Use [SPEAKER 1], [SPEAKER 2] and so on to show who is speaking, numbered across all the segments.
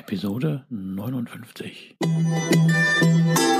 [SPEAKER 1] Episode 59.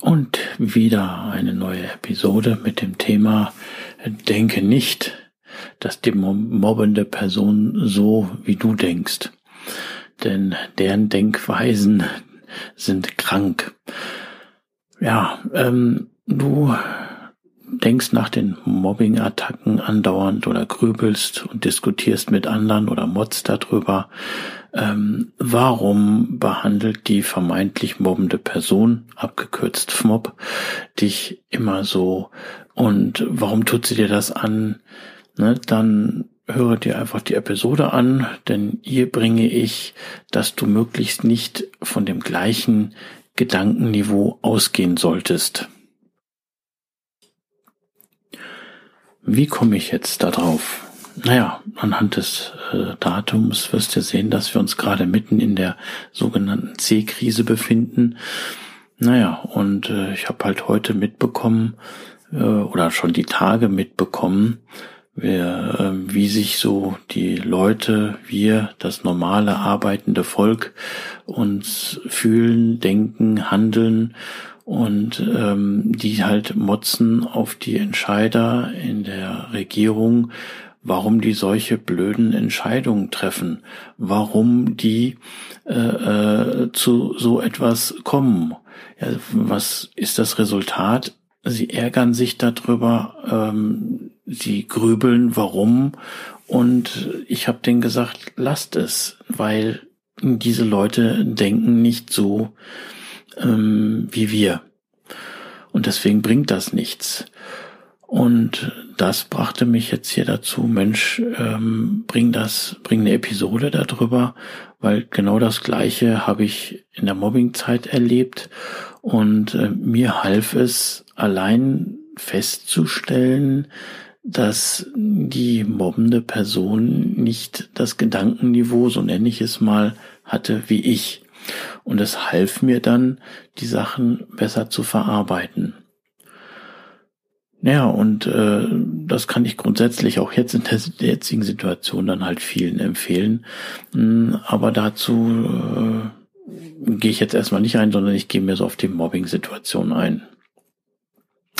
[SPEAKER 1] Und wieder eine neue Episode mit dem Thema Denke nicht, dass die mobbende Person so wie du denkst. Denn deren Denkweisen sind krank. Ja, ähm, du denkst nach den Mobbing-Attacken andauernd oder grübelst und diskutierst mit anderen oder motzt darüber, ähm, warum behandelt die vermeintlich mobbende Person, abgekürzt FMOB, dich immer so und warum tut sie dir das an? Ne, dann höre dir einfach die Episode an, denn hier bringe ich, dass du möglichst nicht von dem gleichen Gedankenniveau ausgehen solltest. Wie komme ich jetzt darauf? Naja, anhand des äh, Datums wirst du sehen, dass wir uns gerade mitten in der sogenannten C-Krise befinden. Naja, und äh, ich habe halt heute mitbekommen, äh, oder schon die Tage mitbekommen, wer, äh, wie sich so die Leute, wir, das normale arbeitende Volk uns fühlen, denken, handeln und ähm, die halt motzen auf die Entscheider in der Regierung, warum die solche blöden Entscheidungen treffen, warum die äh, äh, zu so etwas kommen. Ja, was ist das Resultat? Sie ärgern sich darüber, ähm, sie grübeln, warum. Und ich habe denen gesagt, lasst es, weil diese Leute denken nicht so, ähm, wie wir. Und deswegen bringt das nichts. Und das brachte mich jetzt hier dazu, Mensch, ähm, bring das, bring eine Episode darüber, weil genau das Gleiche habe ich in der Mobbingzeit erlebt und äh, mir half es allein festzustellen, dass die mobbende Person nicht das Gedankenniveau, so nenne ich es mal, hatte wie ich. Und es half mir dann, die Sachen besser zu verarbeiten. Ja, und äh, das kann ich grundsätzlich auch jetzt in der jetzigen Situation dann halt vielen empfehlen. Hm, aber dazu äh, gehe ich jetzt erstmal nicht ein, sondern ich gehe mir so auf die Mobbing-Situation ein.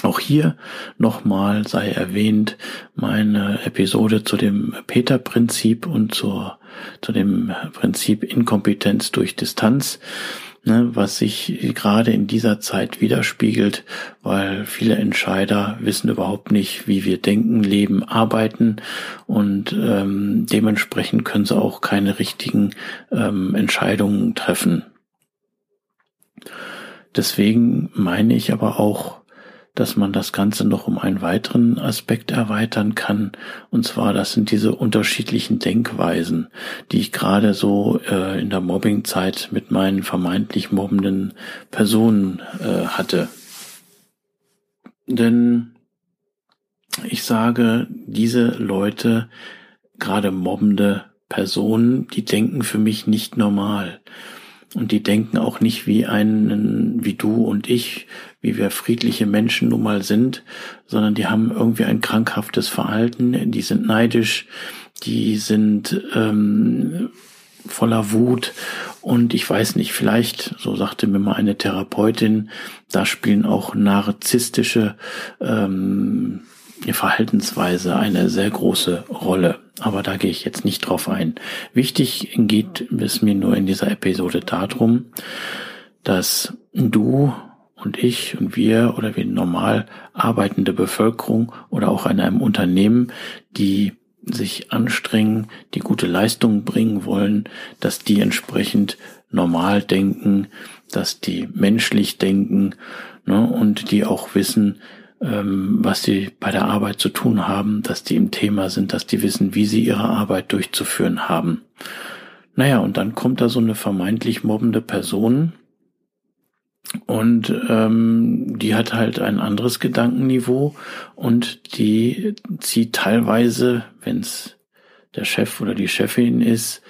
[SPEAKER 1] Auch hier nochmal sei erwähnt meine Episode zu dem Peter-Prinzip und zur, zu dem Prinzip Inkompetenz durch Distanz, ne, was sich gerade in dieser Zeit widerspiegelt, weil viele Entscheider wissen überhaupt nicht, wie wir denken, leben, arbeiten und ähm, dementsprechend können sie auch keine richtigen ähm, Entscheidungen treffen. Deswegen meine ich aber auch, dass man das Ganze noch um einen weiteren Aspekt erweitern kann. Und zwar, das sind diese unterschiedlichen Denkweisen, die ich gerade so äh, in der Mobbingzeit mit meinen vermeintlich mobbenden Personen äh, hatte. Denn ich sage, diese Leute, gerade mobbende Personen, die denken für mich nicht normal. Und die denken auch nicht wie einen, wie du und ich, wie wir friedliche Menschen nun mal sind, sondern die haben irgendwie ein krankhaftes Verhalten, die sind neidisch, die sind ähm, voller Wut und ich weiß nicht, vielleicht, so sagte mir mal eine Therapeutin, da spielen auch narzisstische ähm, Verhaltensweise eine sehr große Rolle. Aber da gehe ich jetzt nicht drauf ein. Wichtig geht es mir nur in dieser Episode darum, dass du und ich und wir oder wie normal arbeitende Bevölkerung oder auch in einem Unternehmen, die sich anstrengen, die gute Leistungen bringen wollen, dass die entsprechend normal denken, dass die menschlich denken ne, und die auch wissen, ähm, was sie bei der Arbeit zu tun haben, dass die im Thema sind, dass die wissen, wie sie ihre Arbeit durchzuführen haben. Naja, und dann kommt da so eine vermeintlich mobbende Person und ähm, die hat halt ein anderes Gedankenniveau und die zieht teilweise, wenn es der Chef oder die Chefin ist,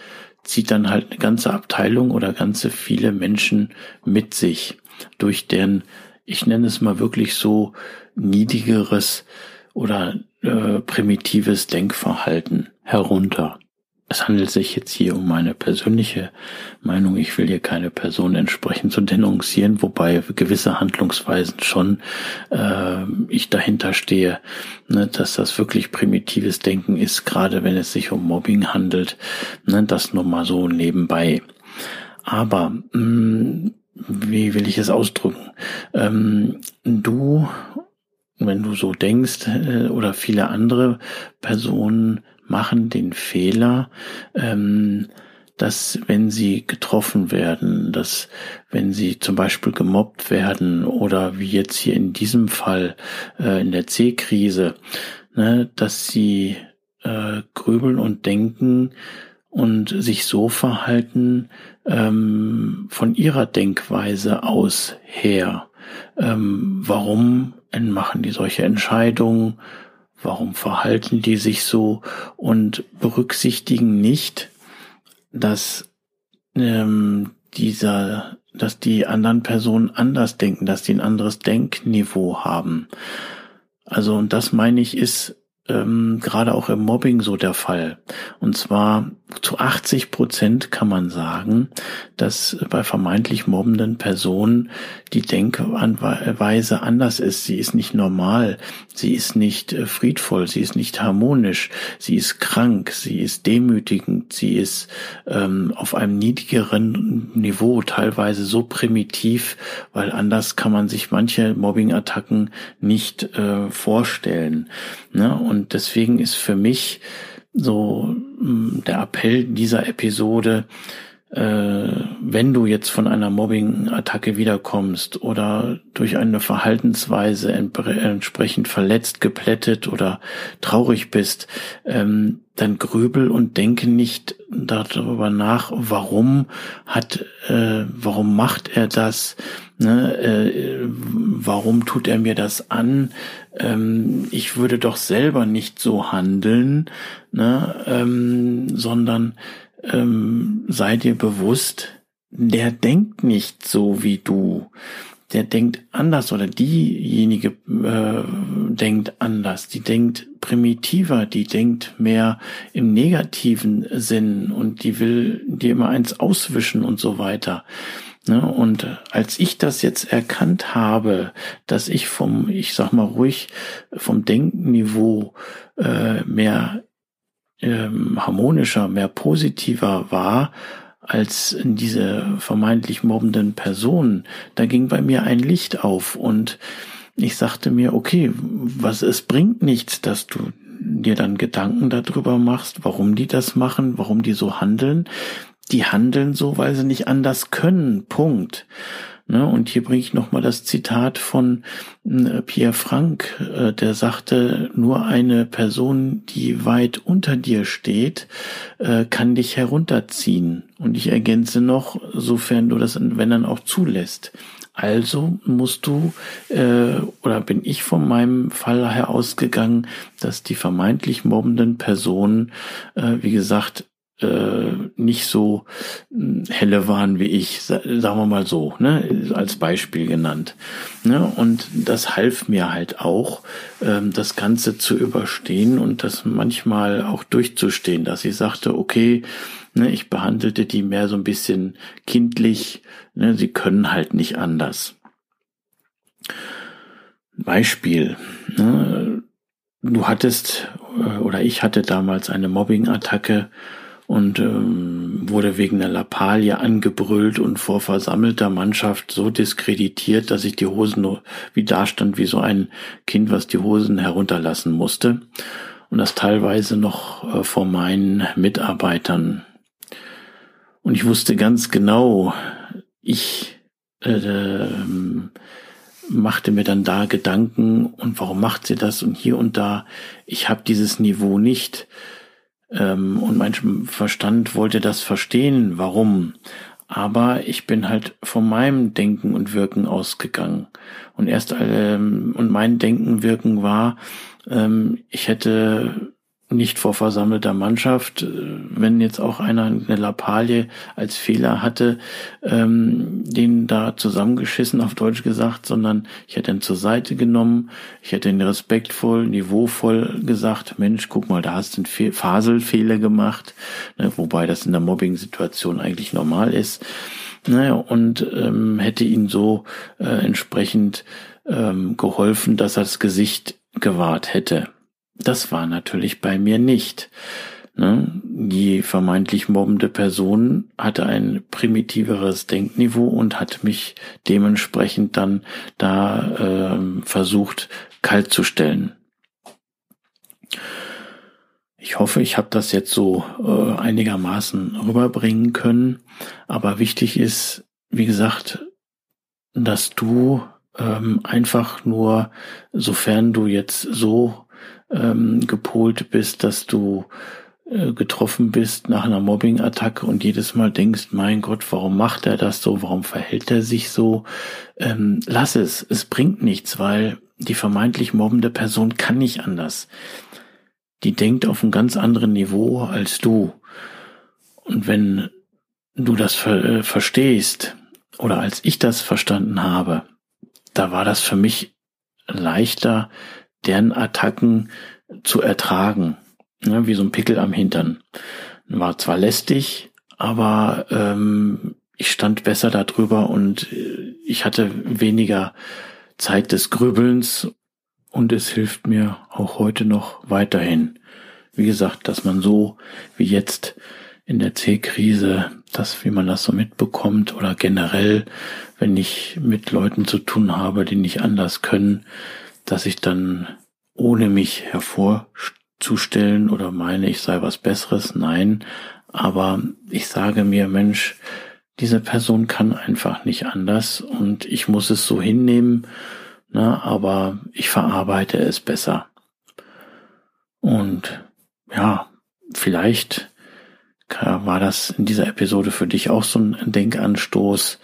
[SPEAKER 1] zieht dann halt eine ganze Abteilung oder ganze viele Menschen mit sich durch deren, ich nenne es mal wirklich so, niedrigeres oder äh, primitives Denkverhalten herunter. Es handelt sich jetzt hier um meine persönliche Meinung. Ich will hier keine Person entsprechend zu denunzieren, wobei gewisse Handlungsweisen schon äh, ich dahinter stehe, ne, dass das wirklich primitives Denken ist, gerade wenn es sich um Mobbing handelt. Ne, das nur mal so nebenbei. Aber mh, mm, wie will ich es ausdrücken? Ähm, du wenn du so denkst, äh, oder viele andere Personen machen den Fehler, ähm, dass wenn sie getroffen werden, dass wenn sie zum Beispiel gemobbt werden oder wie jetzt hier in diesem Fall äh, in der C-Krise, ne, dass sie äh, grübeln und denken und sich so verhalten ähm, von ihrer Denkweise aus her. Ähm, warum machen die solche Entscheidungen? Warum verhalten die sich so und berücksichtigen nicht, dass ähm, dieser, dass die anderen Personen anders denken, dass die ein anderes Denkniveau haben. Also und das meine ich ist ähm, gerade auch im Mobbing so der Fall. Und zwar zu 80 Prozent kann man sagen, dass bei vermeintlich mobbenden Personen die Denkweise anders ist. Sie ist nicht normal, sie ist nicht äh, friedvoll, sie ist nicht harmonisch, sie ist krank, sie ist demütigend, sie ist ähm, auf einem niedrigeren Niveau, teilweise so primitiv, weil anders kann man sich manche Mobbing-Attacken nicht äh, vorstellen. Ne? Und deswegen ist für mich so mm, der Appell dieser Episode, äh, wenn du jetzt von einer Mobbing-Attacke wiederkommst oder durch eine Verhaltensweise entsprechend verletzt, geplättet oder traurig bist, ähm, dann grübel und denke nicht darüber nach, warum hat, äh, warum macht er das, ne, äh, warum tut er mir das an, ähm, ich würde doch selber nicht so handeln, ne, ähm, sondern ähm, sei dir bewusst, der denkt nicht so wie du. Der denkt anders oder diejenige äh, denkt anders. Die denkt primitiver, die denkt mehr im negativen Sinn und die will dir immer eins auswischen und so weiter. Ne? Und als ich das jetzt erkannt habe, dass ich vom, ich sag mal ruhig, vom Denkniveau äh, mehr ähm, harmonischer, mehr positiver war als diese vermeintlich mobbenden Personen, da ging bei mir ein Licht auf und ich sagte mir, okay, was es bringt nichts, dass du dir dann Gedanken darüber machst, warum die das machen, warum die so handeln. Die handeln so, weil sie nicht anders können. Punkt. Ne? Und hier bringe ich nochmal das Zitat von äh, Pierre Frank, äh, der sagte, nur eine Person, die weit unter dir steht, äh, kann dich herunterziehen. Und ich ergänze noch, sofern du das, wenn dann auch zulässt. Also musst du, äh, oder bin ich von meinem Fall her ausgegangen, dass die vermeintlich mobbenden Personen, äh, wie gesagt, äh, nicht so hm, helle waren wie ich, sagen wir mal so, ne, als Beispiel genannt. Ne, und das half mir halt auch, ähm, das Ganze zu überstehen und das manchmal auch durchzustehen, dass ich sagte, okay, ne, ich behandelte die mehr so ein bisschen kindlich, ne, sie können halt nicht anders. Beispiel, ne, du hattest äh, oder ich hatte damals eine Mobbing-Attacke und ähm, wurde wegen einer Lappalie angebrüllt und vor versammelter Mannschaft so diskreditiert, dass ich die Hosen nur wie dastand wie so ein Kind, was die Hosen herunterlassen musste und das teilweise noch äh, vor meinen Mitarbeitern. Und ich wusste ganz genau, ich äh, ähm, machte mir dann da Gedanken und warum macht sie das und hier und da. Ich habe dieses Niveau nicht ähm, und mein Verstand wollte das verstehen, warum. Aber ich bin halt von meinem Denken und Wirken ausgegangen. Und erst ähm, und mein Denken, Wirken war, ähm, ich hätte nicht vor versammelter Mannschaft. Äh, wenn jetzt auch einer eine Lappalie als Fehler hatte, ähm, den da zusammengeschissen auf Deutsch gesagt, sondern ich hätte ihn zur Seite genommen, ich hätte ihn respektvoll, niveauvoll gesagt, Mensch, guck mal, da hast du einen Faselfehler gemacht, ne, wobei das in der Mobbing-Situation eigentlich normal ist. Naja, und ähm, hätte ihn so äh, entsprechend ähm, geholfen, dass er das Gesicht gewahrt hätte. Das war natürlich bei mir nicht. Ne? Die vermeintlich mobbende Person hatte ein primitiveres Denkniveau und hat mich dementsprechend dann da äh, versucht kalt zu stellen. Ich hoffe, ich habe das jetzt so äh, einigermaßen rüberbringen können. Aber wichtig ist, wie gesagt, dass du ähm, einfach nur, sofern du jetzt so ähm, gepolt bist, dass du äh, getroffen bist nach einer Mobbing-Attacke und jedes Mal denkst, mein Gott, warum macht er das so, warum verhält er sich so? Ähm, lass es, es bringt nichts, weil die vermeintlich mobbende Person kann nicht anders. Die denkt auf einem ganz anderen Niveau als du. Und wenn du das ver äh, verstehst, oder als ich das verstanden habe, da war das für mich leichter, deren Attacken zu ertragen, ne, wie so ein Pickel am Hintern. War zwar lästig, aber ähm, ich stand besser darüber und äh, ich hatte weniger Zeit des Grübelns und es hilft mir auch heute noch weiterhin. Wie gesagt, dass man so wie jetzt in der C-Krise, das, wie man das so mitbekommt oder generell, wenn ich mit Leuten zu tun habe, die nicht anders können, dass ich dann ohne mich hervorzustellen oder meine, ich sei was Besseres, nein, aber ich sage mir, Mensch, diese Person kann einfach nicht anders und ich muss es so hinnehmen, na, aber ich verarbeite es besser. Und ja, vielleicht war das in dieser Episode für dich auch so ein Denkanstoß,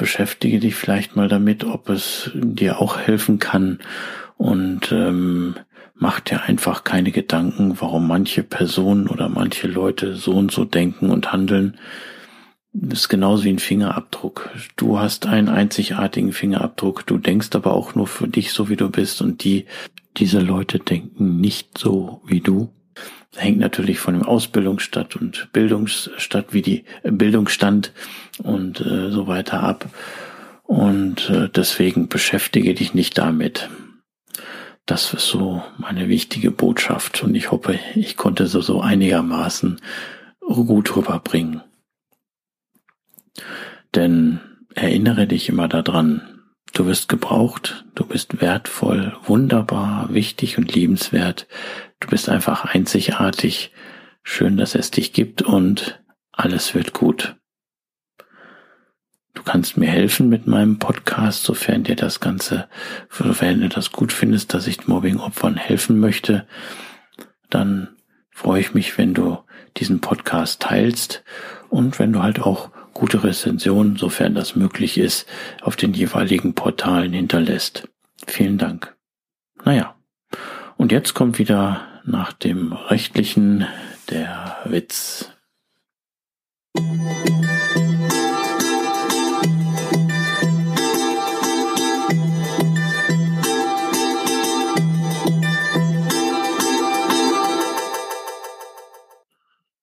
[SPEAKER 1] beschäftige dich vielleicht mal damit, ob es dir auch helfen kann und ähm, mach dir einfach keine Gedanken, warum manche Personen oder manche Leute so und so denken und handeln. Das ist genauso wie ein Fingerabdruck. Du hast einen einzigartigen Fingerabdruck, du denkst aber auch nur für dich so, wie du bist und die, diese Leute denken nicht so wie du hängt natürlich von dem Ausbildungsstadt und Bildungsstadt wie die Bildungsstand und äh, so weiter ab. Und äh, deswegen beschäftige dich nicht damit. Das ist so meine wichtige Botschaft und ich hoffe, ich konnte so, so einigermaßen gut rüberbringen. Denn erinnere dich immer daran, du wirst gebraucht, du bist wertvoll, wunderbar, wichtig und liebenswert, Du bist einfach einzigartig. Schön, dass es dich gibt und alles wird gut. Du kannst mir helfen mit meinem Podcast, sofern dir das Ganze, sofern du das gut findest, dass ich Mobbing-Opfern helfen möchte. Dann freue ich mich, wenn du diesen Podcast teilst und wenn du halt auch gute Rezensionen, sofern das möglich ist, auf den jeweiligen Portalen hinterlässt. Vielen Dank. Naja. Und jetzt kommt wieder nach dem rechtlichen der Witz.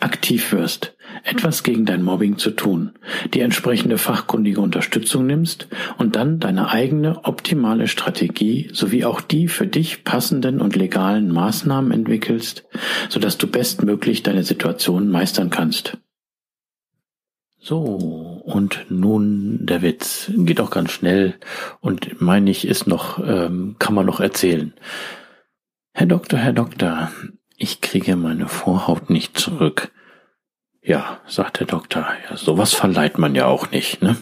[SPEAKER 1] aktiv wirst, etwas gegen dein Mobbing zu tun, die entsprechende fachkundige Unterstützung nimmst und dann deine eigene optimale Strategie sowie auch die für dich passenden und legalen Maßnahmen entwickelst, sodass du bestmöglich deine Situation meistern kannst. So, und nun der Witz. Geht auch ganz schnell und meine ich, ist noch, ähm, kann man noch erzählen. Herr Doktor, Herr Doktor, ich kriege meine Vorhaut nicht zurück. Ja, sagt der Doktor, ja, sowas verleiht man ja auch nicht, ne?